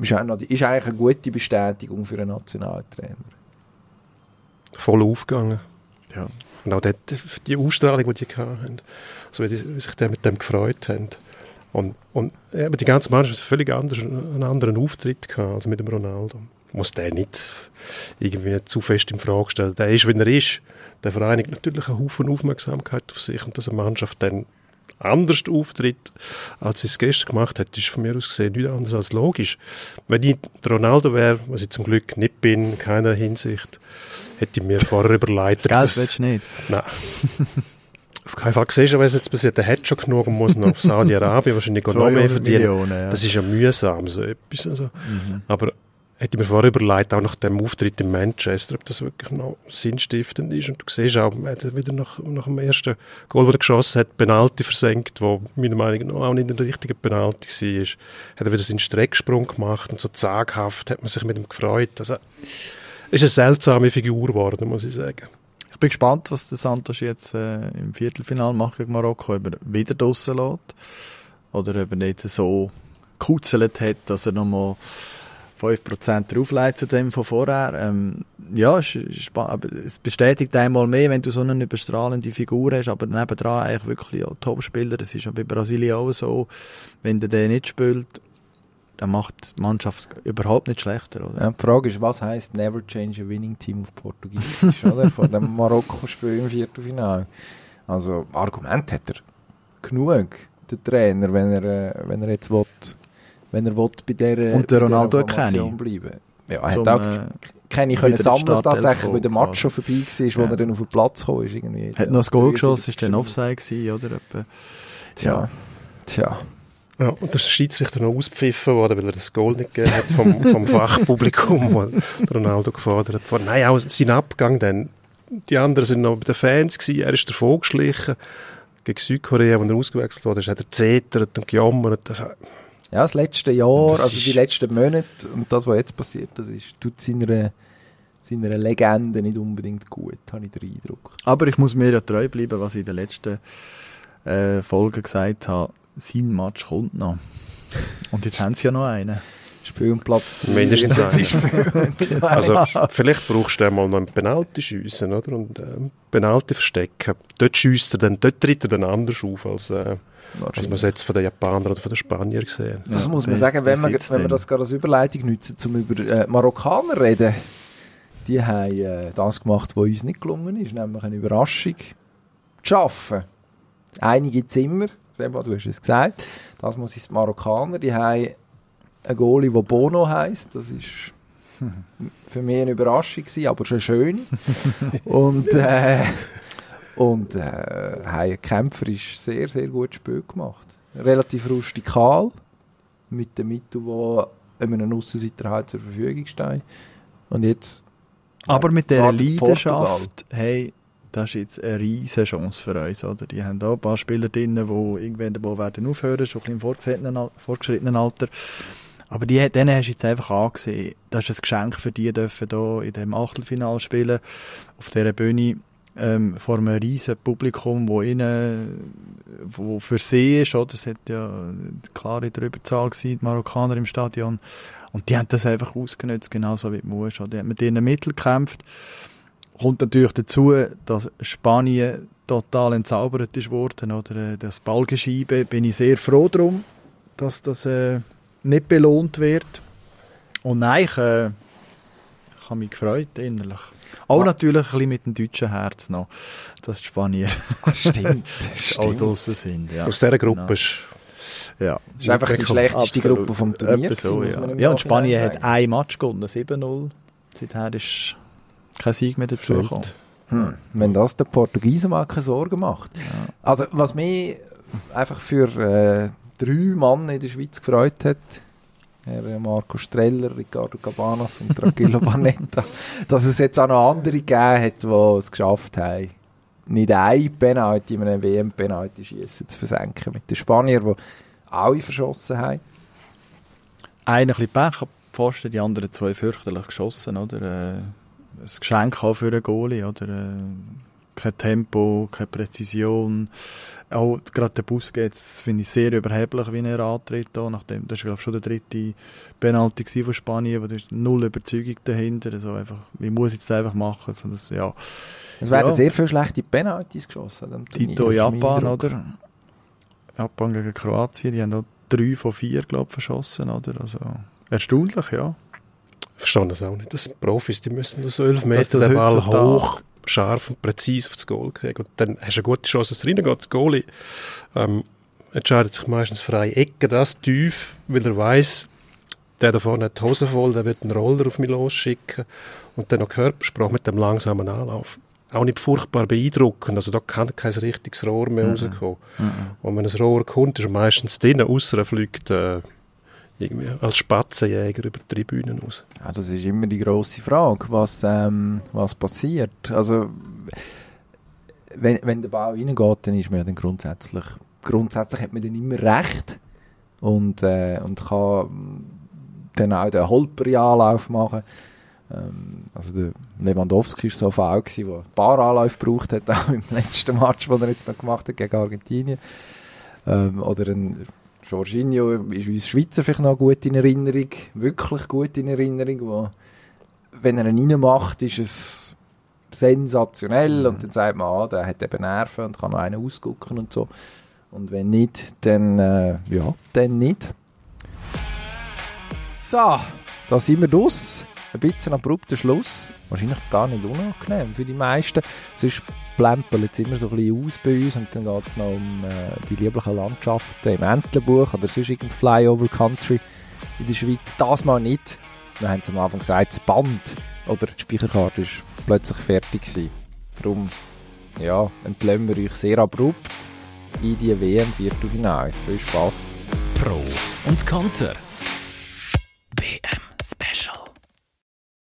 S1: ist, auch noch, ist eigentlich eine gute Bestätigung für einen Nationaltrainer.
S3: Voll aufgegangen.
S5: Ja.
S3: Und auch dort, die Ausstrahlung, die die hatten, so wie, die, wie sich die mit dem gefreut haben. Und, und eben die ganze Mannschaft hat völlig anders, einen anderen Auftritt gehabt als mit dem Ronaldo. Muss der nicht irgendwie zu fest in Frage stellen. Der ist, wie er ist. Der vereinigt natürlich einen Haufen Aufmerksamkeit auf sich und dass eine Mannschaft dann anders auftritt, als sie es gestern gemacht hat, ist von mir aus gesehen nichts anderes als logisch. Wenn ich Ronaldo wäre, was ich zum Glück nicht bin, in keiner Hinsicht, hätte ich mir vorher überlegt,
S5: Das Geld
S3: dass-
S5: willst du nicht.
S3: Nein. *laughs* Auf keinen Fall. Siehst du, was jetzt passiert? Der hat schon genug und muss noch auf Saudi-Arabien wahrscheinlich noch mehr
S5: 200
S3: verdienen.
S5: Millionen, ja.
S3: Das ist ja mühsam, so etwas. Also.
S5: Mhm.
S3: Aber hätte ich mir vorher überlegt, auch nach dem Auftritt in Manchester, ob das wirklich noch sinnstiftend ist. Und du siehst auch, er hat wieder nach, nach dem ersten Goal, das er geschossen hat, Penalty versenkt, wo meiner Meinung nach auch nicht der richtige Penalty war. Hat er wieder seinen Strecksprung gemacht und so zaghaft hat man sich mit ihm gefreut. Also, ist eine seltsame Figur geworden, muss ich sagen.
S5: Ich bin gespannt, was der Santos jetzt äh, im Viertelfinal macht gegen Marokko, ob er wieder draussen lässt oder ob er jetzt so gekuzelt hat, dass er nochmal 5% drauflegt zu dem von vorher. Ähm, ja, es, es bestätigt einmal mehr, wenn du so eine überstrahlende Figur hast, aber nebendran eigentlich wirklich auch Topspieler. Das ist ja bei Brasilien auch so. Wenn der den nicht spielt, dann macht die Mannschaft überhaupt nicht schlechter, oder?
S1: Ja, die Frage ist, was heisst never change a winning team auf Portugiesisch, oder? *laughs* Vor dem Marokko-Spiel im Viertelfinale. Also, Argument hat er genug, der Trainer, wenn er, äh, wenn er jetzt will, wenn er will bei dieser,
S5: Und der Ronaldo
S1: Formation bleiben. Ja, er hat auch
S5: äh,
S1: keine können sammeln tatsächlich, weil der Match schon vorbei war, wo
S5: Ja.
S1: er dann auf den Platz kam, ist irgendwie.
S5: hat noch das Goal
S1: 73.
S5: geschossen, ist dann Offside gewesen, oder?
S1: Tja, tja.
S3: Ja, und der Schiedsrichter noch ausgepfiffen worden, weil er das Goal nicht gegeben hat vom, *laughs* vom Fachpublikum, wo der Ronaldo gefordert hat. Nein, auch sein Abgang dann. Die anderen sind noch bei den Fans gewesen. Er ist davon geschlichen. Gegen Südkorea, wo er ausgewechselt wurde, hat er zetert und gejammert. Das,
S1: Ja, das letzte Jahr,
S3: Das
S1: also die letzten Monate und das, was jetzt passiert, das ist, tut seiner, seiner Legende nicht unbedingt gut, habe ich den Eindruck.
S5: Aber ich muss mir ja treu bleiben, was ich in der letzten äh, Folge gesagt habe. Sein Match kommt noch. Und jetzt haben sie ja noch einen.
S1: Spielplatz
S3: Mindestens
S1: viel.
S3: also, vielleicht brauchst du mal noch einen Penalty schiessen, oder? Und ähm, Penalty verstecken. Dort schiesst er dann, dort tritt er dann anders auf, als, äh, als man es jetzt von den Japanern oder von den Spaniern gesehen
S1: Das
S5: Ja,
S1: muss man sagen, wenn
S5: sitzt
S1: wenn
S5: denn?
S1: das gerade als Überleitung nutzen, um über äh, Marokkaner reden. Die haben äh, das gemacht, was uns nicht gelungen ist, nämlich eine Überraschung zu schaffen. Einige Zimmer, Seba, du hast es gesagt. Das muss es die Marokkaner. Die haben einen Goalie, der Bono heisst. Das ist *laughs* für mich eine Überraschung gewesen, aber schon schön. *laughs* und äh, und äh, haben kämpferisch sehr, sehr gutes Spiel gemacht. Relativ rustikal, mit den Mitteln, die einem Aussenseiter halt zur Verfügung stehen. Und jetzt
S5: Aber mit dieser
S1: wartet
S5: Leidenschaft, hey, das ist jetzt eine riesige Chance für uns, oder? Die haben da ein paar Spieler drin, die irgendwann Ball werden aufhören, schon ein bisschen im fortgeschrittenen Alter. Aber die, denen hast du jetzt einfach angesehen. Das ist ein Geschenk für die, dürfen hier in dem Achtelfinale spielen, auf dieser Bühne, ähm, vor einem riesen Publikum, wo ihnen, wo für sie ist, oder? Es hat ja eine klare Drüberzahl gewesen, die Marokkaner im Stadion. Und die haben das einfach ausgenutzt, genauso wie die Muss. Die haben mit ihren Mitteln gekämpft. Kommt natürlich dazu, dass Spanien total entzaubert ist worden, oder? äh, Das Ballgeschiebe, bin ich sehr froh drum, dass das äh, nicht belohnt wird. Und nein, ich, äh, ich habe mich gefreut innerlich. Auch
S1: Ah.
S5: natürlich ein bisschen mit dem deutschen Herz noch, dass die Spanier
S1: Ah, stimmt, *laughs*
S5: auch
S1: stimmt.
S5: draussen sind. Ja.
S3: Aus dieser Gruppe
S5: Genau.
S3: ist
S5: Ja.
S1: Das ist einfach die schlechteste
S5: Absolut.
S1: Gruppe vom Turnier.
S5: So,
S1: gewesen,
S5: ja. ja, und Spanien hat ein Match gewonnen, 7-0. Seither ist kein Sieg mehr dazugekommen.
S1: Hm, wenn das den Portugiesen mal keine Sorgen macht. Also, was mich einfach für äh, drei Mann in der Schweiz gefreut hat, Herr Marco Streller, Ricardo Cabanas und Tranquillo *laughs* Barnetta, dass es jetzt auch noch andere gegeben hat, die es geschafft haben, nicht ein Penalty in einem WM-Penalty schießen zu versenken. Mit den Spaniern, die alle verschossen haben.
S5: Einer ein bisschen Pech, Pfosten, die anderen zwei fürchterlich geschossen, oder? Ein Geschenk auch für einen Goalie, oder? Äh, kein Tempo, keine Präzision. Auch gerade der Busquets finde ich sehr überheblich, wie er antritt. Da, nachdem, das war, glaube ich, schon der dritte Penalty von Spanien, wo da ist null Überzeugung dahinter. Also einfach, wie muss ich jetzt einfach machen? So, das, ja.
S1: Es werden
S5: Ja.
S1: sehr viele schlechte Penalties geschossen.
S5: Tito Japan, oder? Japan gegen Kroatien, die haben auch drei von vier, glaube ich, verschossen, oder? Also, erstaunlich, ja.
S3: Ich verstehe das auch nicht. Das sind Profis, die müssen das 11 Meter
S5: das
S3: den Ball hoch, scharf und präzise aufs Goal kriegen. Und dann hast du eine gute Chance, dass es reingeht. Der Goalie ähm, entscheidet sich meistens freie Ecke, das tief, weil er weiß, der da vorne hat die Hose voll, der wird einen Roller auf mich losschicken. Und dann noch Körpersprache mit dem langsamen Anlauf. Auch nicht furchtbar beeindruckend. Also da kann kein richtiges Rohr mehr rauskommen. Und wenn ein Rohr kommt, ist er meistens drin, außer er fliegt äh, irgendwie als Spatzenjäger über die Tribünen raus.
S1: Ja, das ist immer die grosse Frage, was, ähm, was passiert. Also, wenn, wenn der Ball reingeht, dann ist man ja dann grundsätzlich, grundsätzlich hat man dann immer recht und, äh, und kann dann auch den Holperi-Anlauf machen. Ähm, also der Lewandowski war so faul, gewesen, der ein paar Anläufe gebraucht hat, *laughs* auch im letzten Match, den er jetzt noch gemacht hat gegen Argentinien. Ähm, oder ein Jorginho ist uns Schweizer vielleicht noch gut in Erinnerung, wirklich gut in Erinnerung, wo, wenn er ihn reinmacht, ist es sensationell und dann sagt man, ah, der hat eben Nerven und kann noch einen ausgucken und so. Und wenn nicht, dann, äh, ja, dann nicht. So, da sind wir draus. Ein bisschen abrupter Schluss. Wahrscheinlich gar nicht unangenehm für die meisten. Sonst plempelt es immer so ein bisschen aus bei uns und dann geht es noch um äh, die lieblichen Landschaften im Entlebuch oder sonst irgendein Flyover Country in der Schweiz. Das mal nicht. Wir haben es am Anfang gesagt, das Band oder die Speicherkarte ist plötzlich fertig gewesen. Darum, ja, entlösen wir euch sehr abrupt in die WM Viertelfinals. Viel Spass.
S2: Pro und Konter.